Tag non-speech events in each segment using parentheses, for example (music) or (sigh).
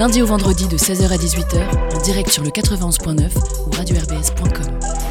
lundi au vendredi de 16h à 18h, en direct sur le 91.9 ou radio-rbs.com.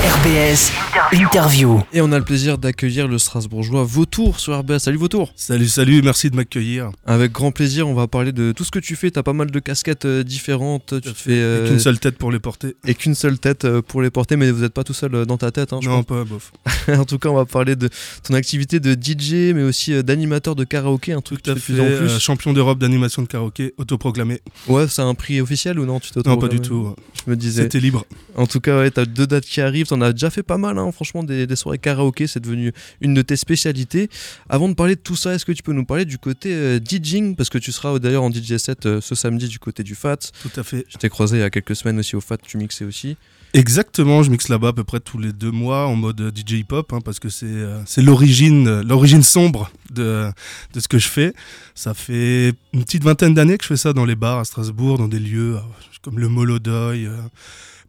RBS Interview. Et on a le plaisir d'accueillir le Strasbourgeois Vautour sur RBS. Salut Vautour Salut, salut, merci de m'accueillir. Avec grand plaisir, on va parler de tout ce que tu fais. Tu as pas mal de casquettes euh, différentes. Tu fais. euh... qu'une seule tête pour les porter. Et qu'une seule tête euh, pour les porter, mais vous n'êtes pas tout seul euh, dans ta tête. Hein, non, pas bof. (laughs) en tout cas, on va parler de ton activité de DJ, mais aussi d'animateur de karaoké, un truc tout à fait, en plus. champion d'Europe d'animation de karaoké, autoproclamé. Ouais, c'est un prix officiel ou non tu Non, pas du tout. Je me disais. C'était libre. En tout cas, ouais, tu as deux dates qui arrivent. Tu en as déjà fait pas mal, hein, franchement, des, des, soirées karaoké, c'est devenu une de tes spécialités. Avant de parler de tout ça, est-ce que tu peux nous parler du côté euh, DJing Parce que tu seras d'ailleurs en DJ set euh, ce samedi du côté du FAT. Tout à fait. Je t'ai croisé il y a quelques semaines aussi au FAT, tu mixais aussi. Exactement, je mixe là-bas à peu près tous les deux mois en mode DJ hip-hop, hein, parce que c'est euh, l'origine sombre de, de ce que je fais. Ça fait une petite vingtaine d'années que je fais ça dans les bars à Strasbourg, dans des lieux comme le Molodoy.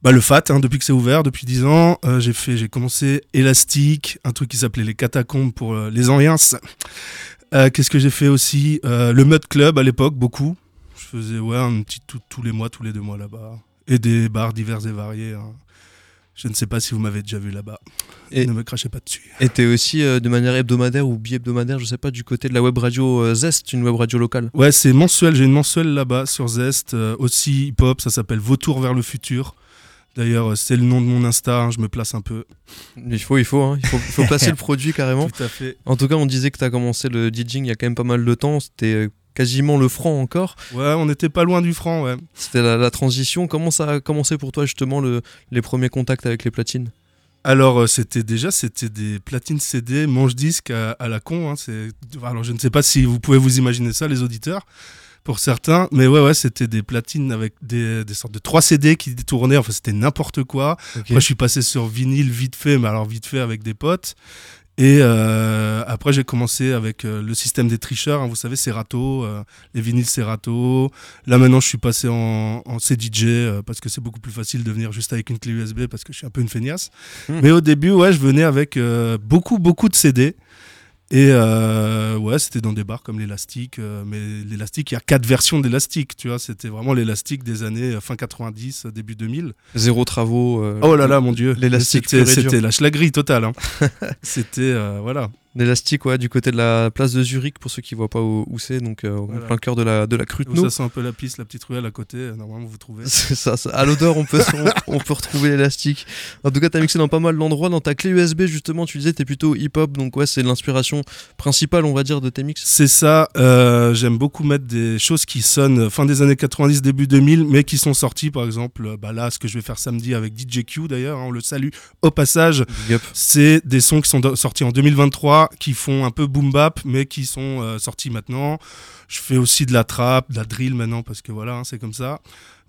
Bah, le FAT, hein, depuis que c'est ouvert, depuis 10 ans, euh, j'ai fait, j'ai commencé Élastique, un truc qui s'appelait les catacombes pour euh, les Anciens. Euh, Qu'est-ce que j'ai fait aussi Le Mud Club à l'époque, beaucoup. Je faisais ouais, un petit tous les mois, tous les deux mois là-bas. Et des bars divers et variés. Hein. Je ne sais pas si vous m'avez déjà vu là-bas. Et ne me crachez pas dessus. Et tu es aussi de manière hebdomadaire ou bi-hebdomadaire, je sais pas, du côté de la web radio Zest, une web radio locale Ouais, c'est mensuel. J'ai une mensuelle là-bas sur Zest, aussi hip-hop. Ça s'appelle Vautour vers le futur. D'ailleurs, c'est le nom de mon Insta, hein, je me place un peu. Il faut, il faut, hein, il faut, faut placer le (laughs) produit carrément. Tout à fait. En tout cas, on disait que tu as commencé le DJing il y a quand même pas mal de temps. C'était quasiment le franc encore. Ouais, on n'était pas loin du franc, ouais. C'était la, la, transition. Comment ça a commencé pour toi justement le, les premiers contacts avec les platines? Alors euh, c'était déjà c'était des platines CD manche disque à, à la con. Hein, alors je ne sais pas si vous pouvez vous imaginer ça les auditeurs pour certains. Mais ouais, ouais, c'était des platines avec des, des, sortes de 3 CD qui tournaient. Enfin, c'était n'importe quoi. Okay. Moi, je suis passé sur vinyle vite fait, mais alors vite fait avec des potes. Et euh, après, j'ai commencé avec euh, le système des tricheurs. Hein, vous savez, Serato, euh, les vinyles Serato. Là, maintenant, je suis passé en, en CDJ euh, parce que c'est beaucoup plus facile de venir juste avec une clé USB parce que je suis un peu une feignasse. Mmh. Mais au début, ouais, je venais avec beaucoup, beaucoup de CD. Et euh, ouais, c'était dans des bars comme l'élastique, euh, mais l'élastique, il y a quatre versions d'élastique, tu vois, c'était vraiment l'élastique des années fin 90, début 2000. Zéro travaux. Euh, oh là là, mon dieu, l'élastique, c'était la schlagerie totale. Hein. (laughs) c'était, voilà. L'élastique, ouais, du côté de la place de Zurich, pour ceux qui ne voient pas où, où c'est, donc euh, voilà. en plein cœur de la, de la. Ça sent un peu la piste, la petite ruelle à côté, euh, normalement vous trouvez. (laughs) c'est ça, ça, à l'odeur, on peut, on, on, peut retrouver l'élastique. En tout cas, tu as mixé dans pas mal d'endroits. Dans ta clé USB, justement, tu disais, tu es plutôt hip-hop, donc ouais, c'est l'inspiration principale, on va dire, de tes mix. C'est ça, euh, j'aime beaucoup mettre des choses qui sonnent fin des années 90, début 2000, mais qui sont sorties, par exemple, bah là, ce que je vais faire samedi avec DJ Q d'ailleurs, hein, on le salue au passage. C'est des sons qui sont sortis en 2023, qui font un peu boom bap, mais qui sont euh, sortis maintenant. Je fais aussi de la trap, de la drill maintenant, parce que voilà, hein, c'est comme ça.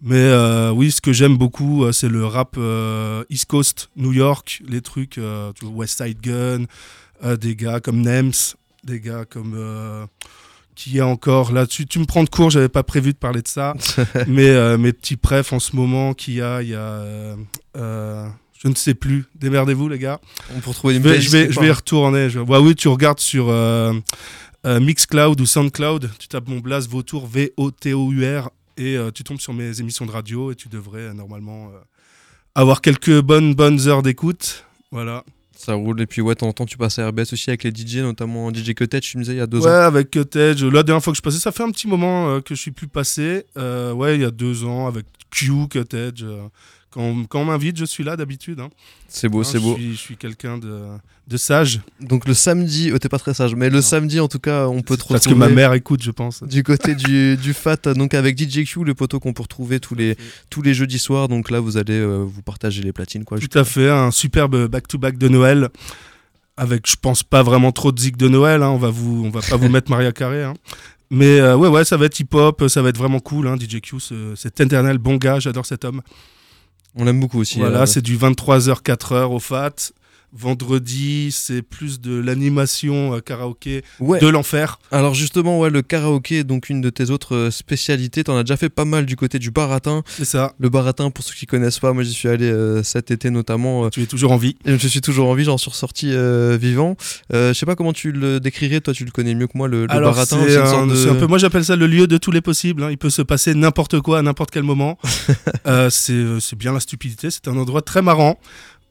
Mais euh, oui, ce que j'aime beaucoup, euh, c'est le rap euh, East Coast, New York, les trucs, West Side Gun, des gars comme Nems, des gars comme qui est encore là tu, tu me prends de court j'avais pas prévu de parler de ça (laughs) mais euh, mes petits prefs en ce moment qu'il y a il y a euh, je ne sais plus démerdez-vous les gars on peut retrouver une je vais, je vais, je vais y retourner je... ouais, oui tu regardes sur euh, Mixcloud ou Soundcloud tu tapes mon blast Vautour V-O-T-O-U-R et tu tombes sur mes émissions de radio et tu devrais normalement avoir quelques bonnes bonnes heures d'écoute voilà ça roule. Et puis, ouais, t'entends, tu passes à RBS aussi avec les DJ, notamment DJ Cottage, tu me disais il y a deux ouais, ans. Ouais, avec Cottage. La dernière fois que je passais, ça fait un petit moment euh, que je suis plus passé. Euh, ouais, il y a deux ans avec Q, Cottage. Euh, quand, quand on m'invite, je suis là d'habitude. Hein. C'est beau, Hein, c'est beau. Suis, je suis quelqu'un de, de sage. Donc, le samedi, oh, t'es pas très sage, mais le Non. samedi, en tout cas, on peut te Parce que ma mère écoute, je pense. Du côté du, du FAT, donc avec DJ Q, le poteau qu'on peut retrouver tous les, tous les jeudis soirs. Donc là, vous allez euh, vous partager les platines, quoi. Tout à fait, un superbe back-to-back de Noël. Avec, je pense, pas vraiment trop de zik de Noël. Hein. On va vous, on va pas vous mettre Maria Carré. Hein. Mais euh, ouais, ouais, ça va être hip-hop, ça va être vraiment cool. Hein. DJ Q, ce- cet éternel bon gars, j'adore cet homme. On l'aime beaucoup aussi. Voilà, euh, c'est du 23h, 4h au FAT. Vendredi, c'est plus de l'animation euh, karaoké Ouais. de l'enfer. Alors justement, ouais, le karaoké est donc une de tes autres euh, spécialités. T'en as déjà fait pas mal du côté du baratin. C'est ça. Le baratin, pour ceux qui connaissent pas, moi j'y suis allé euh, cet été notamment. euh, Tu es toujours en vie. je suis toujours en vie, j'en suis ressorti euh, vivant. Je sais pas comment tu le décrirais, toi tu le connais mieux que moi, le, le Alors, baratin. c'est un, de- peu, moi j'appelle ça le lieu de tous les possibles. hein. Il peut se passer n'importe quoi à n'importe quel moment. (laughs) C'est bien la stupidité. C'est un endroit très marrant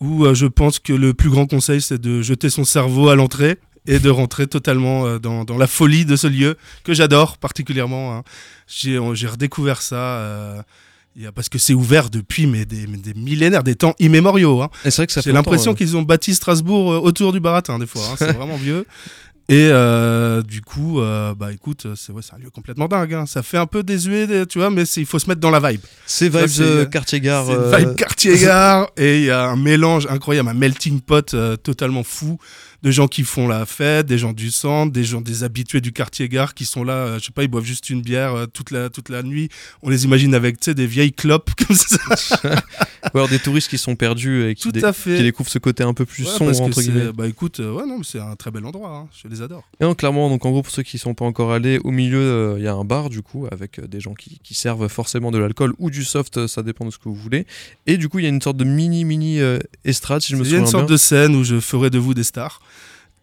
où euh, je pense que le plus grand conseil, c'est de jeter son cerveau à l'entrée et de rentrer totalement euh, dans, dans la folie de ce lieu que j'adore particulièrement. hein. J'ai euh, j'ai redécouvert ça. euh, parce que c'est ouvert depuis mais des, mais des millénaires, des temps immémoriaux. hein. Et c'est vrai que ça fait J'ai l'impression qu'ils ont bâti Strasbourg autour du baratin des fois. hein. C'est vraiment vieux. (laughs) Et euh, du coup, euh, bah écoute, c'est ouais, un lieu complètement dingue. hein. Ça fait un peu désuet, tu vois, mais il faut se mettre dans la vibe. C'est vibes quartier-gare. C'est euh, vibe quartier-gare (laughs) et il y a un mélange incroyable, un melting pot totalement fou de gens qui font la fête, des gens du centre, des gens des habitués du quartier-gare qui sont là, euh, je sais pas, ils boivent juste une bière euh, toute la toute la nuit. On les imagine avec tu sais des vieilles clopes (laughs) comme ça. Ou alors des touristes qui sont perdus et qui, Tout dé- à fait. qui découvrent ce côté un peu plus Ouais, sombre, entre guillemets. bah écoute, euh, ouais non, mais c'est un très bel endroit. hein. Je les adore. Et non, clairement, donc en gros, pour ceux qui sont pas encore allés, au milieu, euh, il y a un bar, du coup, avec euh, des gens qui, qui servent forcément de l'alcool ou du soft, euh, ça dépend de ce que vous voulez. Et du coup, il y a une sorte de mini, mini euh, estrade, si je me Il y a souviens une sorte bien. de scène où je ferai de vous des stars.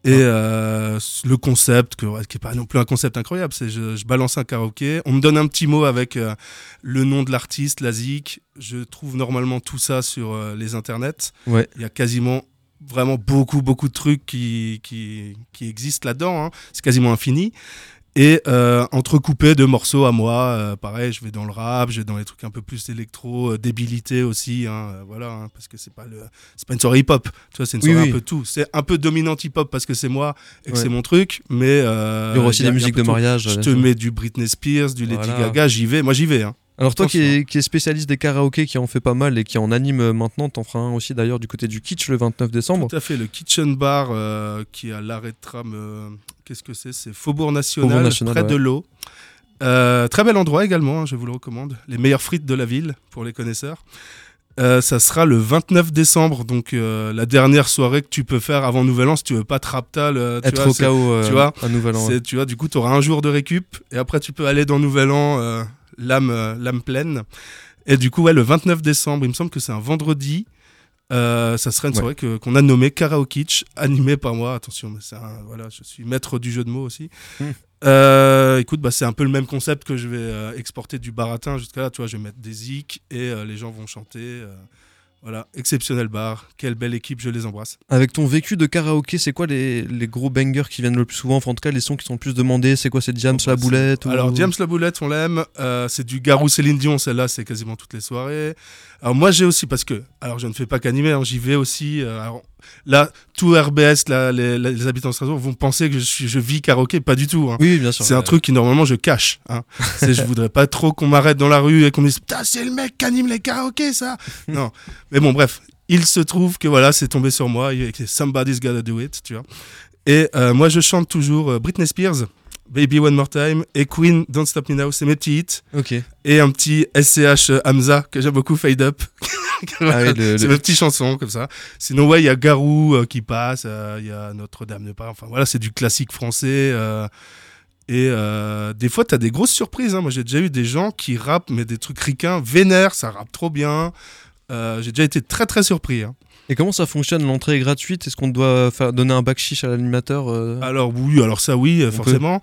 Et Ah. euh, le concept, que, qui n'est pas non plus un concept incroyable, c'est je, je balance un karaoké, on me donne un petit mot avec euh, le nom de l'artiste, la zik. Je trouve normalement tout ça sur euh, les internets. Ouais. Il y a quasiment vraiment beaucoup, beaucoup de trucs qui, qui, qui existent là-dedans. hein. C'est quasiment infini. Et euh, entrecoupé de morceaux à moi, euh, pareil, je vais dans le rap, je vais dans les trucs un peu plus électro, euh, débilité aussi, hein, voilà, hein, parce que c'est pas le, c'est pas une soirée hip-hop, tu vois, c'est une soirée oui. un peu tout. C'est un peu dominante hip-hop parce que c'est moi et que Ouais. c'est mon truc, mais Il y aura aussi des musiques de tout. mariage. Je te mets du Britney Spears, du Lady Voilà. Gaga, j'y vais, moi j'y vais. Hein. Alors toi qui Attention. es, qui es spécialiste des karaokés, qui en fait pas mal et qui en anime euh, maintenant, t'en feras un aussi d'ailleurs du côté du Kitsch le 29 décembre. Tout à fait, le Kitchen Bar euh, qui est à l'arrêt de tram, euh, qu'est-ce que c'est? C'est Faubourg National, Faubourg National, près ouais. de l'eau. Euh, très bel endroit également, hein, je vous le recommande. Les meilleures frites de la ville pour les connaisseurs. Euh, ça sera le 29 décembre, donc euh, la dernière soirée que tu peux faire avant Nouvel An si tu veux pas te raptal. euh, tu Être vois, au chaos tu vois, à Nouvel An. ouais. tu vois, du coup, tu auras un jour de récup et après tu peux aller dans Nouvel An, l'âme, euh, l'âme pleine. Et du coup, ouais, le 29 décembre, il me semble que c'est un vendredi. euh, ça serait une soirée que- qu'on a nommée Karaokitch, animée par moi. Attention, mais un- voilà, je suis maître du jeu de mots aussi. Hmm. Euh, écoute, bah, c'est un peu le même concept que je vais euh, exporter du baratin jusqu'à là. Tu vois, je vais mettre des zik et les gens vont chanter. Voilà, exceptionnel bar. Quelle belle équipe, je les embrasse. Avec ton vécu de karaoké, c'est quoi les, les gros bangers qui viennent le plus souvent? Enfin, en tout cas, les sons qui sont le plus demandés, c'est quoi? C'est James la boulette ou- Alors James la boulette, on l'aime. Euh, c'est du Garou Céline Dion, celle-là, c'est quasiment toutes les soirées. Alors moi j'ai aussi parce que, alors je ne fais pas qu'animer, hein, j'y vais aussi. euh, alors, là, tout RBS, là, les, les habitants de Strasbourg vont penser que je, vis karaoké, pas du tout. hein. Oui, bien sûr. C'est un euh, truc qui normalement je cache. Hein. (laughs) Je voudrais pas trop qu'on m'arrête dans la rue et qu'on me dise putain c'est le mec qui anime les karaokés ça. (laughs) non. Mais bon bref, il se trouve que voilà c'est tombé sur moi. A écrit Somebody's Gotta Do It, tu vois. Et euh, moi je chante toujours euh, Britney Spears, Baby One More Time et Queen Don't Stop Me Now, c'est mes petits hits. Ok. Et un petit SCH Hamza que j'aime beaucoup, Fade Up. (laughs) Ah oui, le- c'est le- mes petites chansons comme ça. Sinon ouais il y a Garou euh, qui passe, euh, il y a Notre-Dame de Paris. Enfin voilà c'est du classique français. euh, et des fois, tu as des grosses surprises. hein. Moi, j'ai déjà eu des gens qui rappent, mais des trucs ricains, vénères, ça rappe trop bien. J'ai déjà été très, très surpris. hein. Et comment ça fonctionne? L'entrée est gratuite? Est-ce qu'on doit faire, donner un bac chiche à l'animateur Alors, oui, alors ça, oui, On forcément.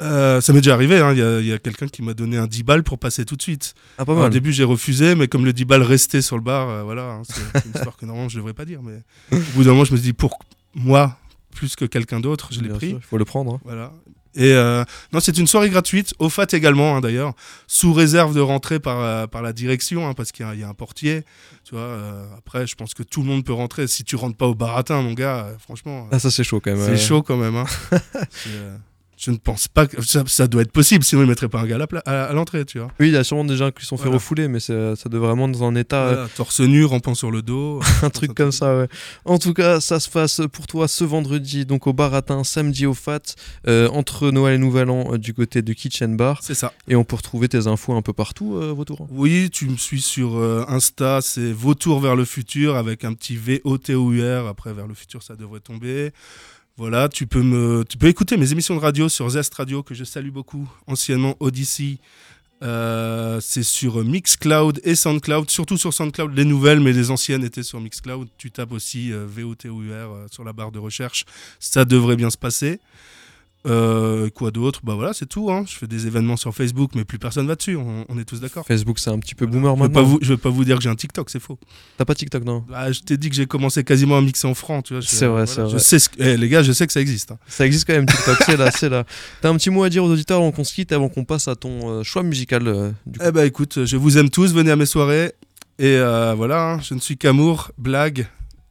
Euh, ça m'est déjà arrivé. hein. Il y a, quelqu'un qui m'a donné un 10 balles pour passer tout de suite. Ah, pas au début, j'ai refusé, mais comme le 10 balles restait sur le bar, euh, voilà, hein, c'est une (laughs) histoire que normalement, je devrais pas dire. Mais au bout d'un moment, je me suis dit, pour moi, plus que quelqu'un d'autre, je l'ai pris. Il faut le prendre. hein. Voilà. Et euh, non, c'est une soirée gratuite, au FAT également d'ailleurs, sous réserve de rentrer par, par la direction, parce qu'il y, y a un portier. Tu vois, après, je pense que tout le monde peut rentrer. Si tu rentres pas au baratin, mon gars, franchement, Ah, ça, c'est chaud quand même. c'est chaud quand même. (laughs) hein. Euh, je ne pense pas que ça, ça doit être possible, sinon ils mettraient pas un gars à l'entrée, tu vois. Oui, il y a sûrement des gens qui sont fait Voilà. refouler, mais ça doit vraiment dans un état, euh, Voilà, torse nu, rampant sur le dos. (laughs) un truc comme ça, ouais. En tout cas, ça se passe pour toi ce vendredi, donc au Baratin, samedi au Fat, euh, entre Noël et Nouvel An, euh, du côté du Kitchen Bar. C'est ça. Et on peut retrouver tes infos un peu partout, euh, Vautour. Oui, tu me suis sur euh, Insta, c'est Vautour vers le futur avec un petit V-O-T-O-U-R. Après, vers le futur, ça devrait tomber. Voilà, tu peux, écouter mes émissions de radio sur Zest Radio, que je salue beaucoup, anciennement Odyssey. Euh, c'est sur Mixcloud et Soundcloud, surtout sur Soundcloud, les nouvelles, mais les anciennes étaient sur Mixcloud. Tu tapes aussi euh, VOTOUR euh, sur la barre de recherche, ça devrait bien se passer. Euh, quoi d'autre? Bah voilà, c'est tout. hein. Je fais des événements sur Facebook, mais plus personne va dessus, on, on est tous d'accord. Facebook, c'est un petit peu boomer Je maintenant. pas vous, je vais pas vous dire que j'ai un TikTok, c'est faux. T'as pas TikTok, non? Bah, je t'ai dit que j'ai commencé quasiment à mixer en franc, tu vois. je- C'est vrai, c'est vrai. sais ce que- eh, les gars, je sais que ça existe. hein. Ça existe quand même, TikTok, c'est là, c'est là. T'as un petit mot à dire aux auditeurs avant qu'on se quitte, avant qu'on passe à ton euh, choix musical euh, du coup? Eh bah écoute, je vous aime tous, venez à mes soirées. Et euh, voilà, hein, je ne suis qu'amour, blague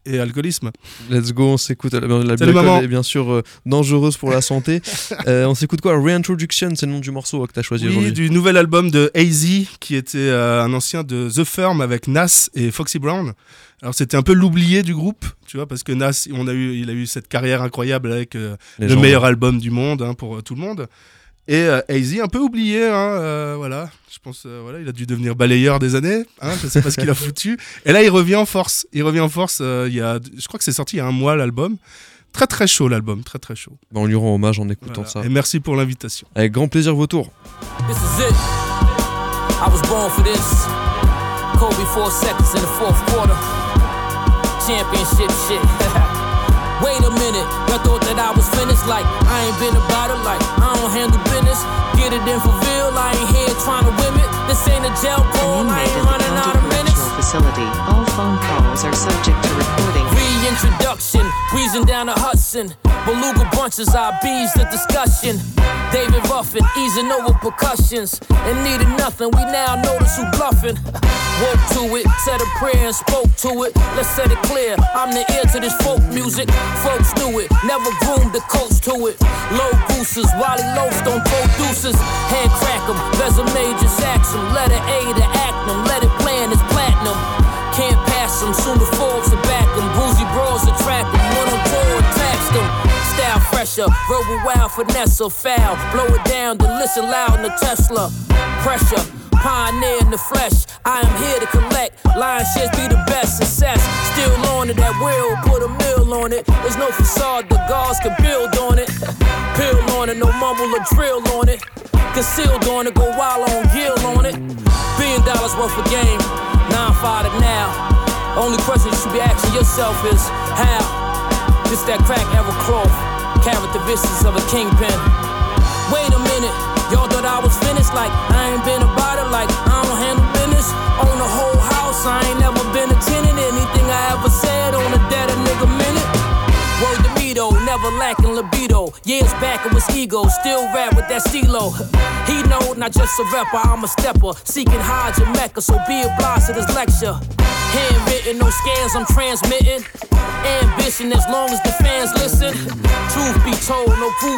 et alcoolisme. Let's go, on s'écoute. La, la maman. est bien sûr euh, dangereuse pour la santé. (laughs) Euh, on s'écoute quoi? Reintroduction, c'est le nom du morceau euh, que t'as choisi Oui, aujourd'hui. du nouvel album de AZ, qui était euh, un ancien de The Firm avec Nas et Foxy Brown. Alors c'était un peu l'oublié du groupe, tu vois, parce que Nas, on a eu, il a eu cette carrière incroyable avec le meilleur album du monde hein, pour tout le monde. Et euh, AZ, un peu oublié, hein, euh, voilà. Je pense, euh, voilà, il a dû devenir balayeur des années. Hein, je sais pas ce qu'il a (laughs) foutu. Et là, il revient en force. Il revient en force. euh, il y a, je crois que c'est sorti il y a un mois l'album. Très très chaud l'album, très très chaud. Bah, on lui rend hommage en écoutant Voilà. ça. Et merci pour l'invitation. Avec grand plaisir, Vautour. This is it. I was born for this. Kobe four seconds in the fourth quarter. Championship shit. (laughs) Wait a minute, y'all thought that I was finished? Like I ain't been about it, like I don't handle business. Get it in for real, I ain't here trying to win it. This ain't a jail call, An I inmate ain't the running out county of minutes. facility. All phone calls are subject to recording. Reintroduction, wheezing down the Hudson. Beluga bunches, I bees the discussion. David Ruffin, easing over percussions. And needed nothing, we now notice who bluffing. Woke to it, said a prayer and spoke to it. Let's set it clear, I'm the ear to this folk music. Folks knew it, never groomed the coach to it. Low gooses, Wally Loafs don't producers. Hand crack 'em, resume just. Letter A to verbal wild, finesse or foul. Blow it down, then listen loud in the Tesla. Pressure, pioneer in the flesh. I am here to collect. Lion shares be the best success. Still on it, that will put a mill on it. There's no facade, the guards can build on it. Pill on it, no mumble or drill on it. Concealed on it, go wild on gill on it. Billion dollars worth of game, nine five to now. Only question you should be asking yourself is how? This that crack ever cloth, vicious of a kingpin. Wait a minute, y'all thought I was finished? Like I ain't been about it, like I don't handle business. Own the whole house, I ain't never been a tenant. Anything I ever said on a dead a nigga minute. Word to me though, never lacking libido. Years back it was ego, still rap with that stilo. He know, not just a rapper, I'm a stepper. Seeking Hajj and Mecca, so be obliged to this lecture. Handwritten, no scans I'm transmitting. Ambition as long as the fans listen. Truth be told, no proof